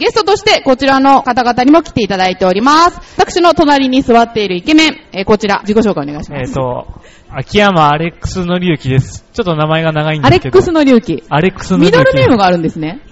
ゲストとしてこちらの方々にも来ていただいております。私の隣に座っているイケメン、えーこちら、自己紹介お願いします。えっ、と、秋山アレックスのりゆきです。ちょっと名前が長いんですけど。アレックスの隆起。アレックスのりミゆき。ドルネームがあるんですね。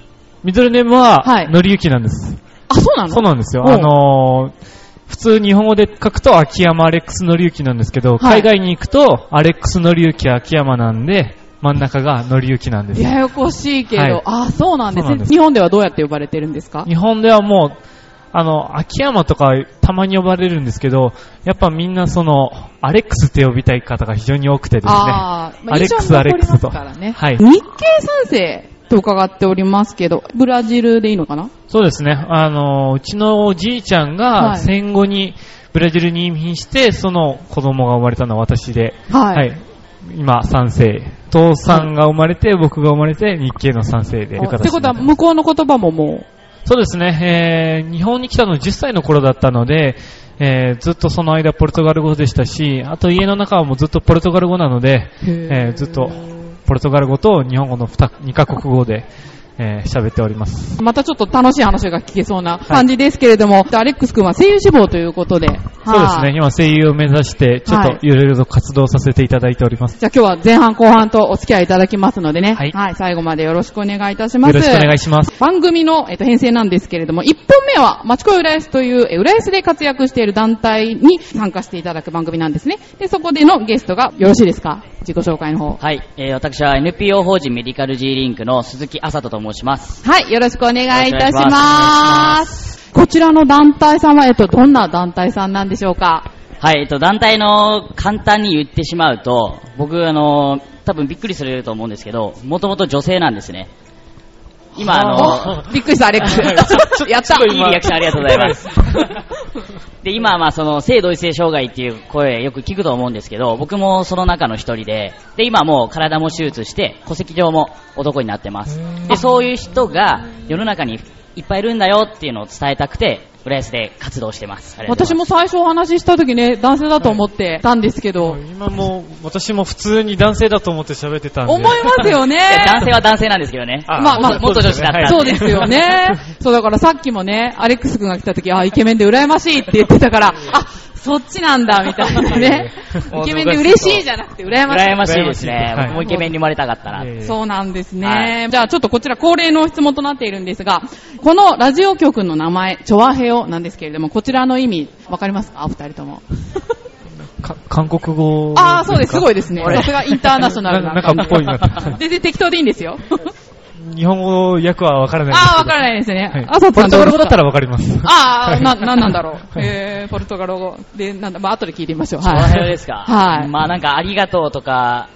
ミドルネームは、はいのりゆきなんです。あ、そうなの？そうなんですよ。あのー普通日本語で書くと秋山アレックスのりゆきなんですけど、はい海外に行くとアレックスのりゆき秋山なんで、真ん中がのりゆきなんです。ややこしいけど、はいあ、そうなんですね。日本ではどうやって呼ばれてるんですか？日本ではもう、あの、秋山とかたまに呼ばれるんですけど、やっぱみんなその、アレックスって呼びたい方が非常に多くてですね。あーまあアレックス、アレックスと。ね。はい。日系三世と伺っておりますけど、ブラジルでいいのかな？そうですね。あの、うちのおじいちゃんはいが戦後にブラジルに移民して、その子供が生まれたのは私で、はい。今3世。父さんが生まれて、僕が生まれて、日系の3世でってことは、向こうの言葉ももそうですね、えー、日本に来たの10歳の頃だったので、えー、ずっとその間ポルトガル語でしたし、あと家の中はもうずっとポルトガル語なので、う、えー、ずっとポルトガル語と日本語の 2, 2カ国語で、えー、喋っております。またちょっと楽しい話が聞けそうな感じですけれども、アレックス君は声優志望ということで、そうですね、今声優を目指して、ちょっはいといろいろと活動させていただいております。じゃあ今日は前半後半とお付き合いいただきますのでね、はい最後までよろしくお願いいたします。よろしくお願いします。番組の、えっと編成なんですけれども、1本目は、町子浦安という、え浦安で活躍している団体に参加していただく番組なんですね。で、そこでのゲストがよろしいですか？自己紹介の方。はい、えー、私は NPO 法人メディカル G リンクの鈴木あさとと申します。はい、よろしくお願いいたし。ますこちらの団体さんは、えっと、どんな団体さんなんでしょうか？はい、えっと、団体の簡単に言ってしまうと、僕、あの、多分びっくりすると思うんですけど、もともと女性なんですね。今、あの、お びっくりした、アレックス。やったいいリアクションありがとうございます。で、今はまあその性同一性障害っていう声よく聞くと思うんですけど、僕もその中の一人で、で、今もう体も手術して、戸籍上も男になってます。で、そういう人が世の中にいっぱいいるんだよっていうのを伝えたくて、浦安で活動してます。ます私も最初お話しした時ね、男性だと思ってたんですけど、今も、私も普通に男性だと思って喋ってたんで。思いますよね。で 男性は男性なんですけどね。あまあまあ元女子だったんで。そうですよね。そうだからさっきもね、アレックス君が来た時、あ、イケメンで羨ましいって言ってたから、あ、そっちなんだ、みたいなね。イケメンで嬉しいじゃなくて羨ましい。羨ましいですね。はい僕もイケメンに生まれたかったな。えーそうなんですね。はじゃあちょっとこちら恒例の質問となっているんですが、このラジオ局の名前、チョアヘオなんですけれども、こちらの意味、わかりますか？お二人とも。か韓国語ああ、そうです。すごいですね。これさすがインターナショナルなななんかっぽいな全然適当でいいんですよ。日本語訳はわからないんですけどああ、わからないですね。はいあさつポルトガル語だったら。らわかります。ああ、な、なんなんだろう。はいえー、ポルトガル語。で、なんだ、まあ、後で聞いてみましょう。おははい。ようですか。はいまあなんかありがとうとか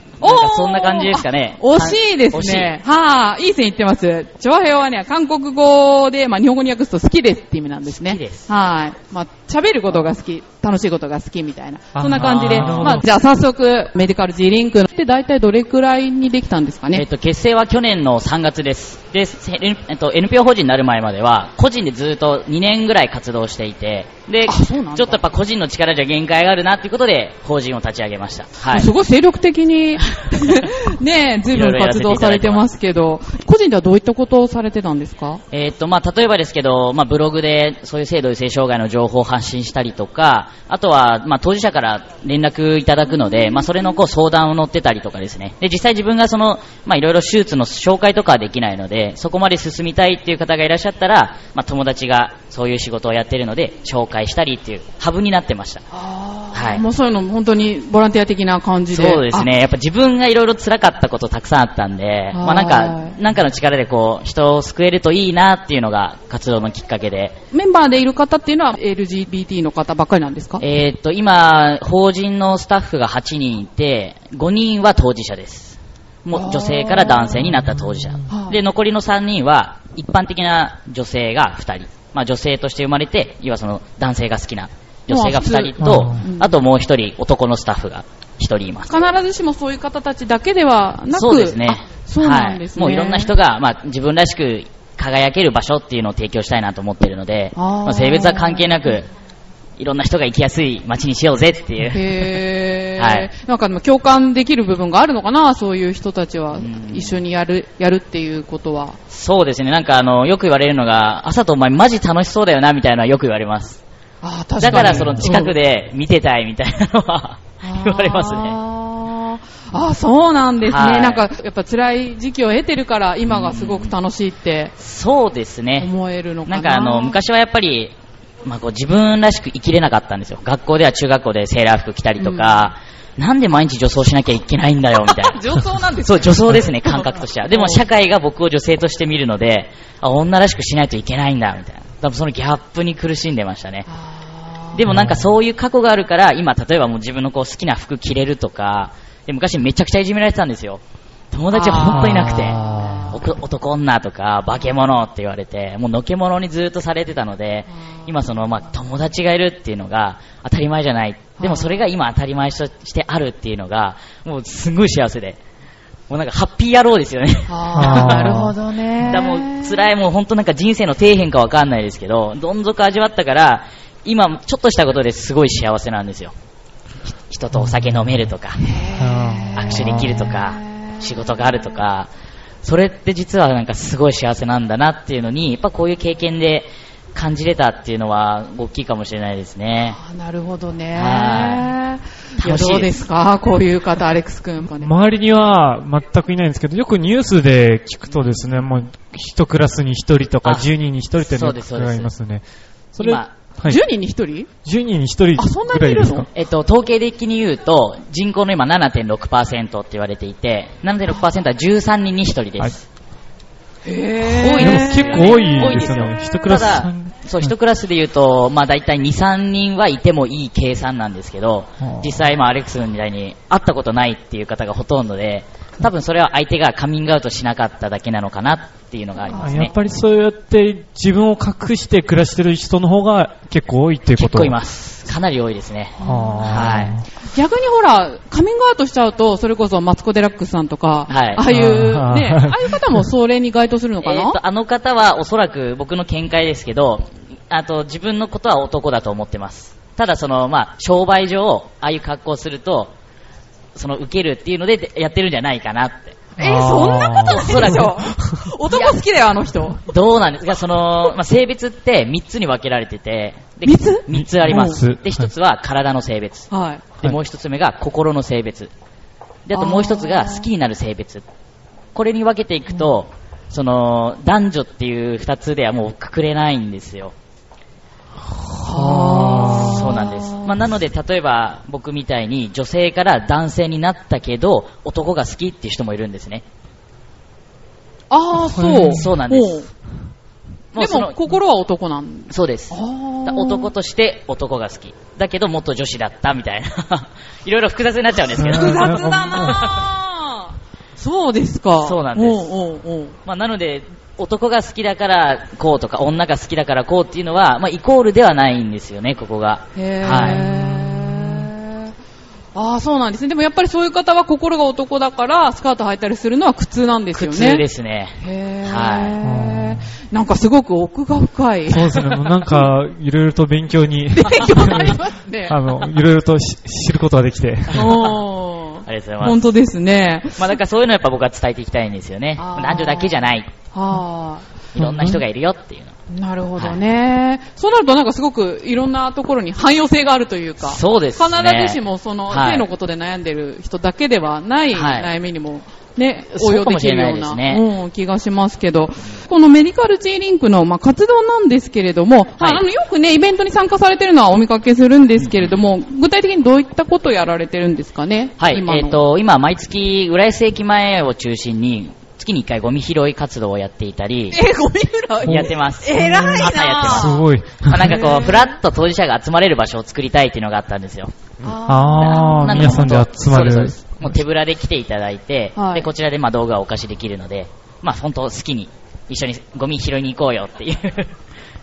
そんな感じですかね。惜しいですね。はあ、いい線いってます。チョアヘオはね、韓国語で、まあ、日本語に訳すと好きですって意味なんですね。好きですはい。まあ、喋ることが好き、楽しいことが好きみたいな。あそんな感じで。まあ、じゃあ早速、メディカル G リンクって大体どれくらいにできたんですかね？えっと、結成は去年の3月です。で、せえっと、NPO 法人になる前までは、個人でずっと2年ぐらい活動していて、で、ちょっとやっぱ個人の力じゃ限界があるなっていうことで、法人を立ち上げました。はい。すごい精力的に、ねえ、随分活動されてますけど、個人ではどういったことをされてたんですか？えーっと、まあ、例えばですけど、まあ、ブログでそういう性同一性障害の情報を発信したりとか、あとは、まあ、当事者から連絡いただくので、まあ、それのこう相談を乗ってたりとかですね。で、実際自分がその、まあ、いろいろ手術の紹介とかはできないので、そこまで進みたいっていう方がいらっしゃったら、まあ、友達がそういう仕事をやってるので、紹介したりっていうハブになってました。はいもうそういうの本当にボランティア的な感じで。そうですね。やっぱ自分がいろいろ辛かったことたくさんあったんで、まあなんはいか、なんかの力でこう、人を救えるといいなっていうのが活動のきっかけで、あ。メンバーでいる方っていうのは LGBT の方ばっかりなんですか？えーっと、今、法人のスタッフが8人いて、5人は当事者です。もう女性から男性になった当事者は。いで、残りの3人は、一般的な女性が2人。まあ女性として生まれて、要はその男性が好きな女性が2人とまあともう1人男のスタッフが1人います。必ずしもそういう方たちだけではなくそうですねあ。そうなんですね。はい。もういろんな人が、まあ、自分らしく輝ける場所っていうのを提供したいなと思っているので、まあ、性別は関係なく、いろんな人が行きやすい街にしようぜっていう。へー。はいなんかでも共感できる部分があるのかな、そういう人たちはうん。一緒にやる、やるっていうことは。そうですね。なんかあの、よく言われるのが、朝とお前マジ楽しそうだよな、みたいなのはよく言われます。あー確かに。だからその近くで見てたいみたいなのは、うん、言われますね。あーあー、そうなんですね。はいなんか、やっぱ辛い時期を得てるから、今がすごく楽しいってそうですね。思えるのかな。なんかあの、昔はやっぱり、まあこう自分らしく生きれなかったんですよ。学校では中学校でセーラー服着たりとか、なんで毎日女装しなきゃいけないんだよ、みたいな。女装なんですそう、女装ですね、感覚としては。でも社会が僕を女性として見るので、あ、女らしくしないといけないんだ、みたいな。多分そのギャップに苦しんでましたね。でもなんかそういう過去があるから、今例えばもう自分のこう好きな服着れるとか、で昔めちゃくちゃいじめられてたんですよ。友達は本当になくて男女とか化け物って言われて、もうのけ者にずっとされてたので、今そのまあ友達がいるっていうのが当たり前じゃない。でもそれが今当たり前としてあるっていうのが、もうすごい幸せで。もうなんかハッピー野郎ですよね。なるほどね。だもう辛いもう本当なんか人生の底辺かわかんないですけど、どん底味わったから、今ちょっとしたことですごい幸せなんですよ。ひ人とお酒飲めるとか、あ握手できるとか、仕事があるとか、それって実はなんかすごい幸せなんだなっていうのに、やっぱこういう経験で感じれたっていうのは大きいかもしれないですね。なるほどね。はいいや、どうですか？こういう方、アレックス君。周りには全くいないんですけど、よくニュースで聞くとですね、もう一クラスに一人とかあ10人に一人ってそうですそうです。がいますね。それ、今はい、10人に1人？10人に一人あそんなぐらいですか？にいるのえっと、統計的に言うと、人口の今7.6%って言われていて、7.6%は13人に1人です。へ多いですでも結構多いですよ。ねクラスただ三、そう、一クラスで言うと、まあ大体2、3人はいてもいい計算なんですけどはあ、実際今アレックスみたいに会ったことないっていう方がほとんどで、多分それは相手がカミングアウトしなかっただけなのかなっていうのがありますねあやっ。ぱりそうやって自分を隠して暮らしてる人の方が結構多いっていうこと？結構います。かなり多いですね。は逆にほら、カミングアウトしちゃうと、それこそマツコ・デラックスさんとか、はいああいうね、ああいう方もそれに該当するのかな、えーと、あの方はおそらく僕の見解ですけど、あと自分のことは男だと思ってます。ただその、まあ、商売上、ああいう格好をすると、その、受けるっていうのでやってるんじゃないかなって。えーそんなことないでしょ？男好きだよ、あの人。どうなんです？かその、まあ、性別って3つに分けられてて、で三つ ?3 つあります。で、1つは体の性別。はい。で、はいもう1つ目が心の性別。で、あともう1つが好きになる性別。これに分けていくと、その、男女っていう2つではもうくくれないんですよ。はそうなんです。まあ、なので、例えば僕みたいに女性から男性になったけど、男が好きっていう人もいるんですね。ああ、そう。そうなんですでも、心は男なん？そうです。男として男が好き。だけど元女子だったみたいな。いろいろ複雑になっちゃうんですけど。複雑だなぁ そうですか。そうなんですまあ、なので、男が好きだからこうとか、女が好きだからこうっていうのは、まあ、イコールではないんですよね、ここが。へー。はああ、そうなんですね。でもやっぱりそういう方は心が男だから、スカート履いたりするのは苦痛なんですよね。普通ですね。へー。はなんかすごく奥が深い。そうですね、なんか、いろいろと勉強に、勉強になりますね。あの、いろいろとし知ることができて。おーありがとうございます。本当ですね。まあ、だからそういうのをやっぱ僕は伝えていきたいんですよね。男女だけじゃない。はいろんな人がいるよっていうの。い。なるほどね。そうなるとなんかすごくいろんなところに汎用性があるというか。そうですね。必ずしもそのはい性のことで悩んでる人だけではないはい悩みにもね、応用できるようかもしれないですなねうん気がしますけど、このメディカル G リンクのまあ活動なんですけれども、まああのよくね、イベントに参加されてるのはお見かけするんですけれども、具体的にどういったことをやられてるんですかね？はい、今の。えっ、と、今、毎月、浦安駅前を中心に、月に1回ゴミ拾い活動をやっていたり、え、ゴミ拾い？やってます。偉いな。朝やってます。すごい。まあ、なんかこう、ふらっと当事者が集まれる場所を作りたいっていうのがあったんですよ。あー、皆さんで集まる。そうですもう手ぶらで来ていただいて、はいで、こちらでまあ動画をお貸しできるので、まあ本当好きに一緒にゴミ拾いに行こうよっていう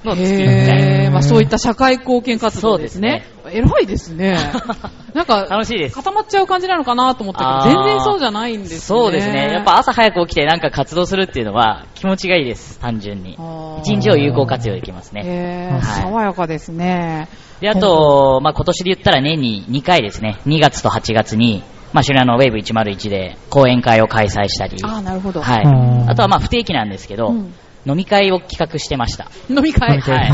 のを月に1へ回。ー まあそういった社会貢献活動ですね。偉いですね。なんか、楽しいです。固まっちゃう感じなのかなと思ったけど、全然そうじゃないんですね。そうですね。やっぱ朝早く起きてなんか活動するっていうのは気持ちがいいです、単純に。一日を有効活用できますね。はい爽やかですね。で、あと、まあ、今年で言ったら年に2回ですね、2月と8月に、まあ、シュラのウェーブ101で講演会を開催したり、ああ、なるほど。はいうん。あとはまあ不定期なんですけど、うん飲み会を企画してました。飲み会。はい。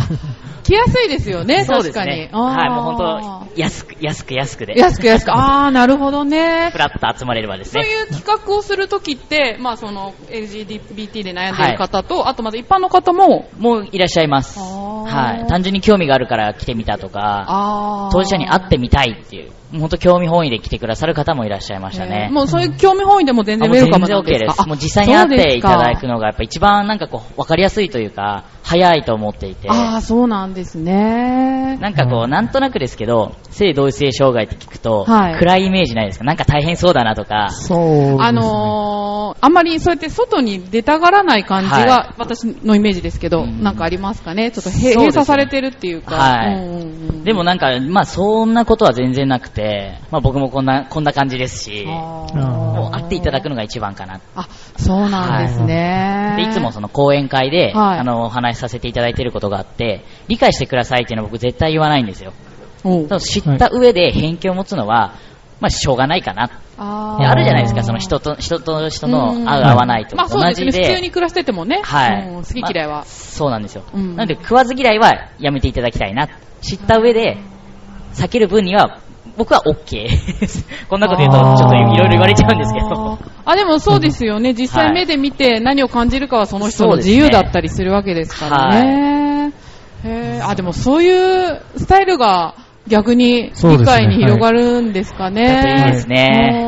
来やすいですよね、そう確かに。ですね。はい、もう本当安く、安く安くで、安く安く。ああ、なるほどねふ。らっと集まれればですそうね。いう企画をするときって、まあその LGBT で悩んでいる方と、あとまず一般の方も、もういらっしゃいます。はい。単純に興味があるから来てみたとか、当事者に会ってみたいっていう本当興味本位で来てくださる方もいらっしゃいましたねえー。もうそういう興味本位でも全然ウェルカムなんですか？あもう全然 OK です。あもう実際に会っていただくののがやっぱ一番なんかこう、わかりやすいというか、早いと思っていて。ああ、そうなんですね。なんかこう、なんとなくですけど、性同一性障害って聞くと、はい。暗いイメージないですか？なんか大変そうだなとか、そうね。あのー、あんまりそうやって外に出たがらない感じはが、私のイメージですけど、うん。なんかありますかね？ちょっと閉鎖されてるっていうか。はい。うんうんうんでもなんか、まあそんなことは全然なくて、まあ僕もこんな、こんな感じですし、あ会っていただくのが一番かな。あ、そうなんですね。で、いつもその講演会で、はいあの、お話しさせていただいていることがあって、理解してくださいっていうのは僕絶対言わないんですよ。知った上で偏見を持つのは、まあしょうがないかな。あであるじゃないですか、その人と、人と人のうん合う合わないとまあそう同じですね。普通で、に暮らしててもね。はいうん好き嫌いは。そうなんですよ。うんなので食わず嫌いはやめていただきたいな。知った上で、避ける分には、僕は OK です。こんなこと言うと、ちょっといろいろ言われちゃうんですけど。あでもそうですよね。実際目で見て何を感じるかはその人の自由だったりするわけですからね。へーあ、でもそういうスタイルが逆に理解に広がるんですかね。だといいですね。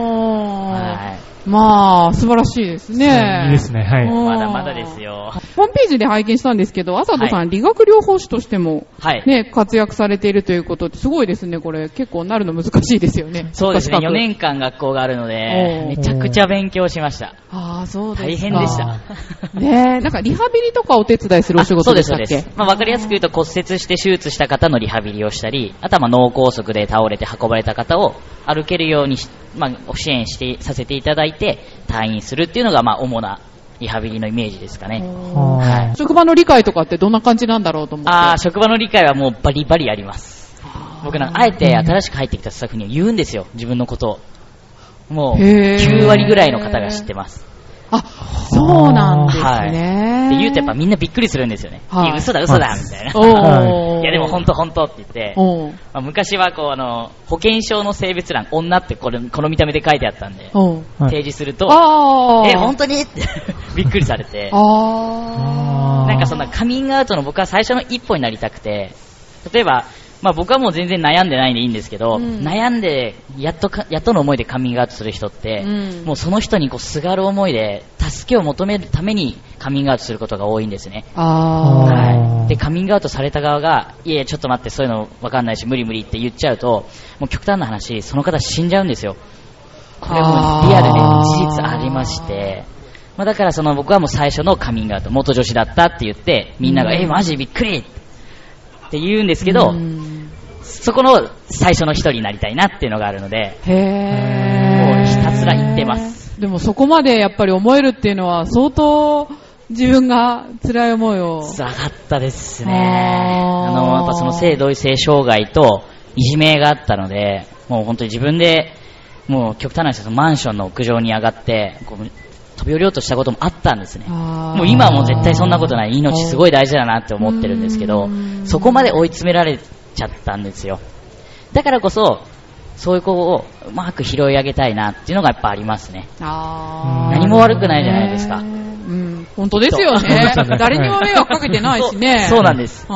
まあ、素晴らしいですね。いいですねはいうんまだまだですよ。ホームページで拝見したんですけど、浅田さん、は理学療法士としても、はい。ね、活躍されているということってすごいですね、これ。結構なるの難しいですよね。そうですね、4国家資格年間学校があるのおで、ーめちゃくちゃ勉強しました。ああ、そうですか。大変でした。ねえ、なんかリハビリとかお手伝いするお仕あそうです、事でしたっけ？そうです。まあ、わかりやすく言うと骨折して手術した方のリハビリをしたり、あとはまあ脳梗塞で倒れて運ばれた方を歩けるようにし、まあ、支援して、させていただいて退院するっていうのがまあ主なリハビリのイメージですかね。はい職場の理解とかってどんな感じなんだろうと思って。ああ、職場の理解はもうバリバリあります。僕なんかあえて新しく入ってきたスタッフには言うんですよ、自分のことを。もう、へー9割ぐらいの方が知ってます。あ、そうなんですはい。言うとやっぱみんなびっくりするんですよね。はい。いや嘘だ嘘だみたいな。いやでも本当本当って言って、まあ、昔はこうあの、保険証の性別欄、女ってこれ、この見た目で書いてあったんで、提示すると。え、本当に？って びっくりされて。なんかそんなカミングアウトの僕は最初の一歩になりたくて、例えば、まあ僕はもう全然悩んでないんでいいんですけど、うん悩んで、やっとか、やっとの思いでカミングアウトする人って、うんもうその人にこうすがる思いで、助けを求めるためにカミングアウトすることが多いんですね。はい。で、カミングアウトされた側が、いやちょっと待って、そういうのわかんないし、無理無理って言っちゃうと、もう極端な話、その方死んじゃうんですよ。これはもうリアルで事実ありまして、まあ、だからその僕はもう最初のカミングアウト、元女子だったって言って、みんなが、うんえ、マジびっくりって言うんですけど、うんそこの最初の一人になりたいなっていうのがあるので。もうひたすら言ってます。でもそこまでやっぱり思えるっていうのは相当自分が辛い思いを。辛かったですね。あの、やっぱその性同一性障害といじめがあったので、もう本当に自分で、もう極端な話ですマンションの屋上に上がって、こう飛び降りようとしたこともあったんですね。もう今はもう絶対そんなことない。命すごい大事だなって思ってるんですけどう、んそこまで追い詰められちゃったんですよ。だからこそ、そういう子をうまく拾い上げたいなっていうのがやっぱありますね。何も悪くないじゃないですかうん、本当ですよね。誰にも迷惑かけてないしね。そうなんです。だ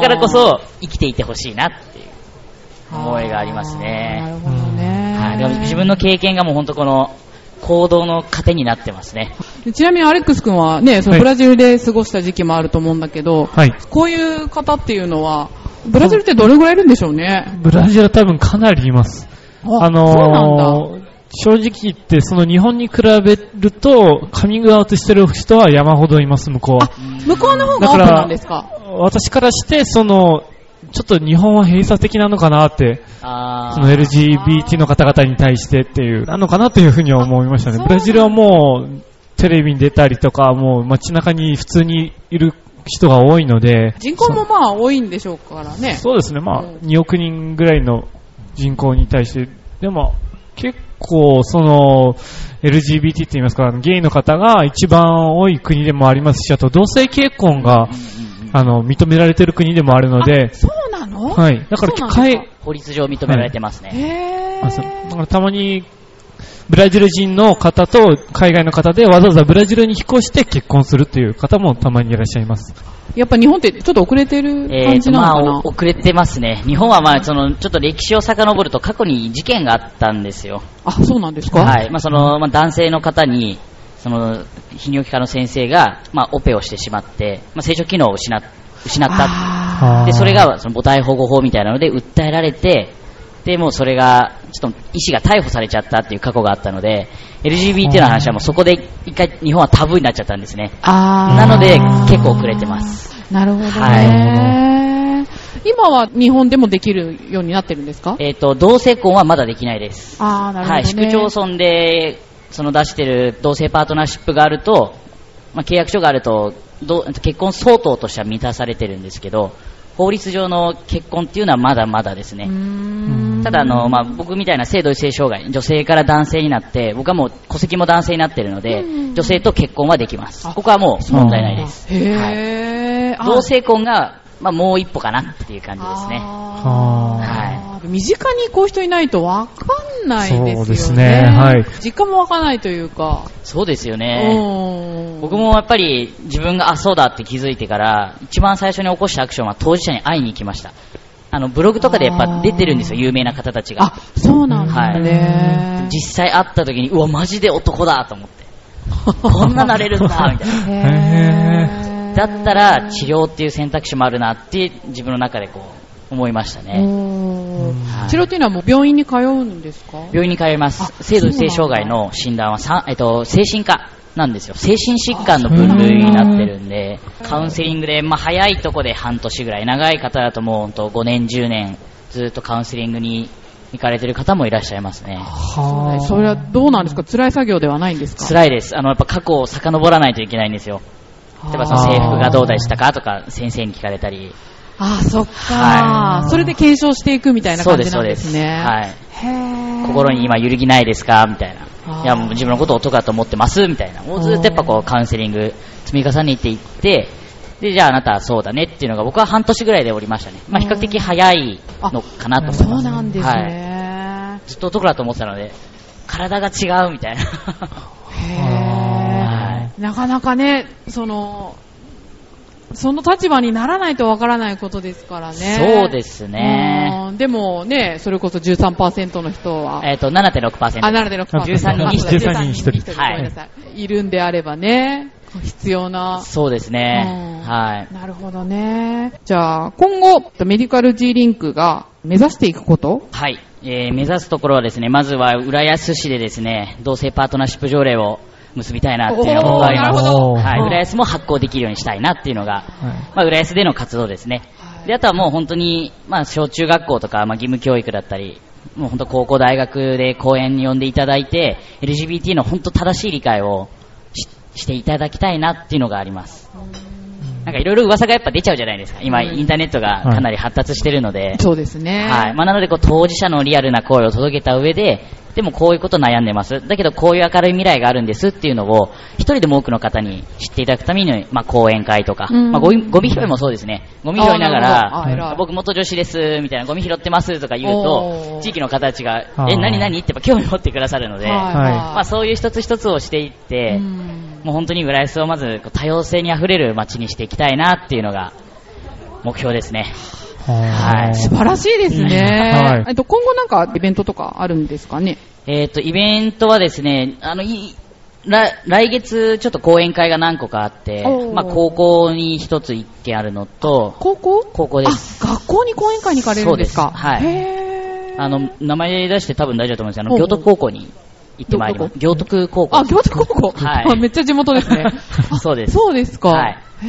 からこそ生きていてほしいなっていう思いがありますなるね。ほどね。自分の経験がもう本当この行動の糧になってますね。ちなみにアレックス君はね、そのはいブラジルで過ごした時期もあると思うんだけど、はい。こういう方っていうのは、ブラジルってどれぐらいいるんでしょうね？ブラジルは多分かなりいます。あのー。正直言って、その日本に比べると、カミングアウトしてる人は山ほどいます、向こうは。向こうの方がオープンなんですか？私からして、その、ちょっと日本は閉鎖的なのかなって、その LGBT の方々に対してっていう、なのかなというふうには思いましたね。あブラジルはもう、テレビに出たりとか、もう街中に普通にいる人が多いので、人口もまあ多いんでしょうからね。そうですね、まあ、うん。2億人ぐらいの人口に対して、でも、結構、その、LGBT って言いますか、ゲイの方が一番多い国でもありますし、あと同性結婚が、あの、認められてる国でもあるのであ、そうなの？はい。だから、海法律上認められてますね。へあそうだー。からたまに、ブラジル人の方と海外の方でわざわざブラジルに引っ越して結婚するっていう方もたまにいらっしゃいます。やっぱ日本ってちょっと遅れてる感えーと、まあ、じなのかな、お遅れてますね。日本はまあ、その、ちょっと歴史を遡ると過去に事件があったんですよ。あ、そうなんですか？はい。まあ、その、まあ、男性の方に、その、泌尿器科の先生が、まあ、オペをしてしまって、まあ、生殖機能を失っ失った。あで、それが、その母体保護法みたいなので訴えられて、で、もうそれが、ちょっと医師が逮捕されちゃったっていう過去があったので、LGBT の話はもうそこで一回日本はタブーになっちゃったんですね。あーなので、結構遅れてます。なるほどね。は今は日本でもできるようになってるんですか？えっ、と、同性婚はまだできないです。ああ、なるほど、ね。はい、市区町村で、その出してる同性パートナーシップがあると、まあ、契約書があると、どう結婚相当としては満たされてるんですけど、法律上の結婚っていうのはまだまだですね。ただあの、まあ、僕みたいな性同一性障害、女性から男性になって、僕はもう戸籍も男性になってるので、うん。女性と結婚はできます。あ。ここはもう問題ないです。へはい。同性婚が、まあ、もう一歩かなっていう感じですね。あー。身近にこういう人いないとわかんないですよね。そうですねはい。実家もわかんないというか。そうですよね。うん。僕もやっぱり自分があそうだって気づいてから一番最初に起こしたアクションは当事者に会いに行きました。あのブログとかでやっぱ出てるんですよ有名な方たちが。あ、そうなんだね。実際会った時にうわマジで男だと思って。こんななれるんだみたいな。だったら治療っていう選択肢もあるなって自分の中でこう思いましたね。治療っていうのはもう病院に通うんですか？病院に通います。あ性同一性障害の診断はさ、えっと、精神科なんですよ。精神疾患の分類になってるんでカウンセリングで、まあ、早いとこで半年ぐらい長い方だともう本当5年10年ずっとカウンセリングに行かれてる方もいらっしゃいますね。そうねそれはどうなんですか？辛い作業ではないんですか？辛いです。あのやっぱ過去を遡らないといけないんですよ。例えばその制服がどうでしたかとか先生に聞かれたりああ、そっか、はそれで検証していくみたいなそうです感じなんですね。はいへー心に今揺るぎないですか？みたいな。いや、もう自分のことを男だと思ってますみたいな。もうずっとやっぱこうカウンセリング積み重ねていって、で、じゃああなたはそうだねっていうのが僕は半年ぐらいでおりましたね。まあ比較的早いのかなと思います。そうなんですはい。ね。ずっと男だと思ってたので、体が違うみたいな。へー なかなかね、その、その立場にならないとわからないことですからね。そうですね。うんでもね、それこそ13%の人は、えっ、と、7.6%。あ、7.6%。13人に1人13人に1人はいい。いるんであればね、必要な。そうですね。うんはい。なるほどね。じゃあ、今後、メディカル G リンクが目指していくこと？はい、えー目指すところはですね、まずは浦安市でですね、同性パートナーシップ条例を結びたいなっていうのが僕はあります。はい、うん浦安も発行できるようにしたいなっていうのが、まあ、浦安での活動ですね。で、あとはもう本当に、まあ、小中学校とか、まあ、義務教育だったり、もう本当高校大学で講演に呼んでいただいて、LGBT の本当正しい理解をししていただきたいなっていうのがあります。なんかいろいろ噂がやっぱ出ちゃうじゃないですか。今、うん。インターネットがかなり発達してるので、そうですね。はい。まあ、なので、こう、当事者のリアルな声を届けた上で、でもこういうこと悩んでます。だけどこういう明るい未来があるんですっていうのを、一人でも多くの方に知っていただくために、まあ、講演会とか、うん。まあ、ゴミゴミ拾いもそうですね。ゴミ拾いながらい、僕元女子です、みたいな、ゴミ拾ってますとか言うと、地域の方たちが、え、何何？ってやっぱ興味持ってくださるので、はい。まあ、そういう一つ一つをしていって、うんもう本当に浦安をまずこう多様性にあふれる街にしていきたいなっていうのが目標ですね。はい。素晴らしいですね。はい。えっと、今後なんかイベントとかあるんですかね？えっ、と、イベントはですね、あの、い来来月ちょっと講演会が何個かあってまあ高校に一つ一件あるのと、高校？高校です。あ、学校に講演会に行かれるんですか？そうです。はい。あの、名前出して多分大丈夫だと思うんですけど、あの、おう行徳高校に行ってまいります。行徳高校。あ、京都高校。はいあめっちゃ地元ですね。あ そうですそうですか。はいへ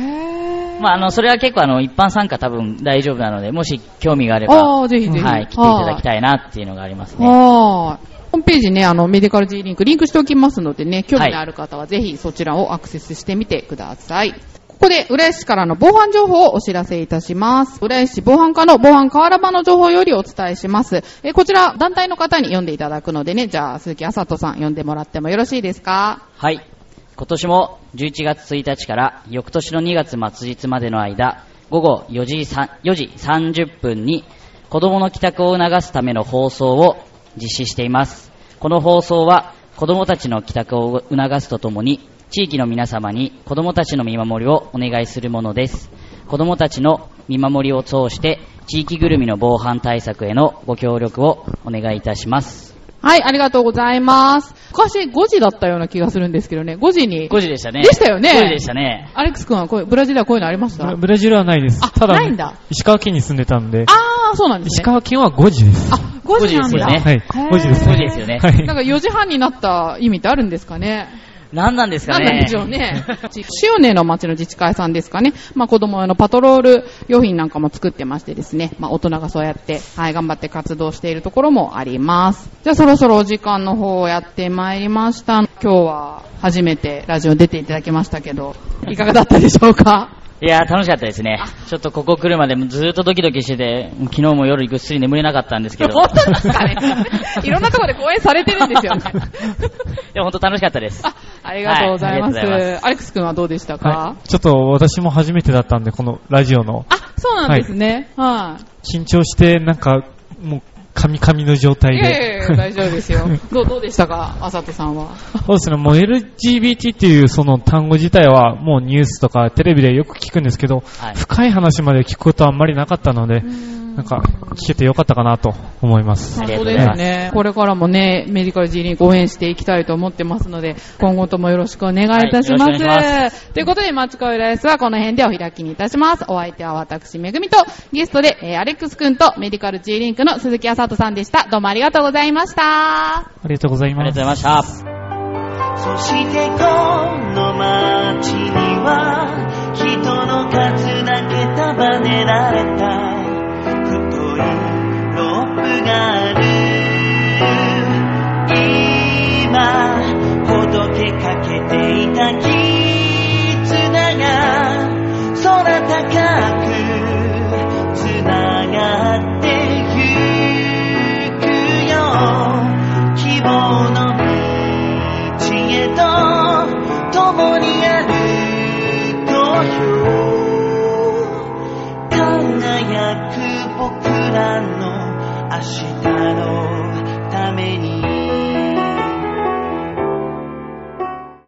ーまあ、あの、それは結構あの、一般参加多分大丈夫なので、もし興味があれば、あーぜひぜひはい、来ていただきたいなっていうのがありますね。はーい。ホームページね、あの、メディカル G リンク、リンクしておきますのでね、興味のある方はぜひそちらをアクセスしてみてください。ここで、浦安市からの防犯情報をお知らせいたします。浦安市防犯課の防犯河原場の情報よりお伝えします。えこちら、団体の方に読んでいただくのでね、じゃあ、鈴木あさとさん読んでもらってもよろしいですか？はい。今年も11月1日から翌年の2月末日までの間、午後4時4時30分に子供の帰宅を促すための放送を実施しています。この放送は子供たちの帰宅を促すとともに地域の皆様に子供たちの見守りをお願いするものです。子供たちの見守りを通して地域ぐるみの防犯対策へのご協力をお願いいたします。はい、ありがとうございます。昔5時だったような気がするんですけどね、5時に。5時でしたね。でしたよね5時でしたね。アレックス君はこういうブラジルではこういうのありました？ブラジルはないです。あただ、ないんだ石川県に住んでたんで、あー、そうなんです石ね。川県は5時です。あ、5時なんだ。5時ですよねはい、5時です。5時ですよねはい。なんか4時半になった意味ってあるんですかね？何なんですかね。なんなんでしょうね。塩根の町の自治会さんですかね。まあ子供用のパトロール用品なんかも作ってましてですね。まあ大人がそうやって、はい、頑張って活動しているところもあります。じゃあそろそろお時間の方をやってまいりました。今日は初めてラジオ出ていただきましたけど、いかがだったでしょうか？いやー楽しかったですね。ちょっとここ来るまでもずーっとドキドキしてて、昨日も夜ぐっすり眠れなかったんですけど。本当ですかね いろんなところで講演されてるんですよね。でも本当楽しかったです。あありがとうございます。はいますアレックス君はどうでしたか、はい。ちょっと私も初めてだったんで、このラジオの。あ、そうなんですね。はい。緊張して、なんか、もう、カミカミの状態で。大丈夫ですよ。どう、どうでしたか、あさとさんは。そうですね、もう LGBT っていうその単語自体はもうニュースとかテレビでよく聞くんですけど、はい深い話まで聞くことはあんまりなかったので、なんか聞けてよかったかなと思います。ありが本当とうございますですね。これからもね、メディカル G リンク応援していきたいと思ってますので、今後ともよろしくお願いいたします。はいということで、マチコイライスはこの辺でお開きにいたします。お相手は私、めぐみと、ゲストで、えーアレックスくんとメディカル G リンクの鈴木あさとさんでした。どうもありがとうございました。ありがとうございありがとうご。ざいました。そしてこの街に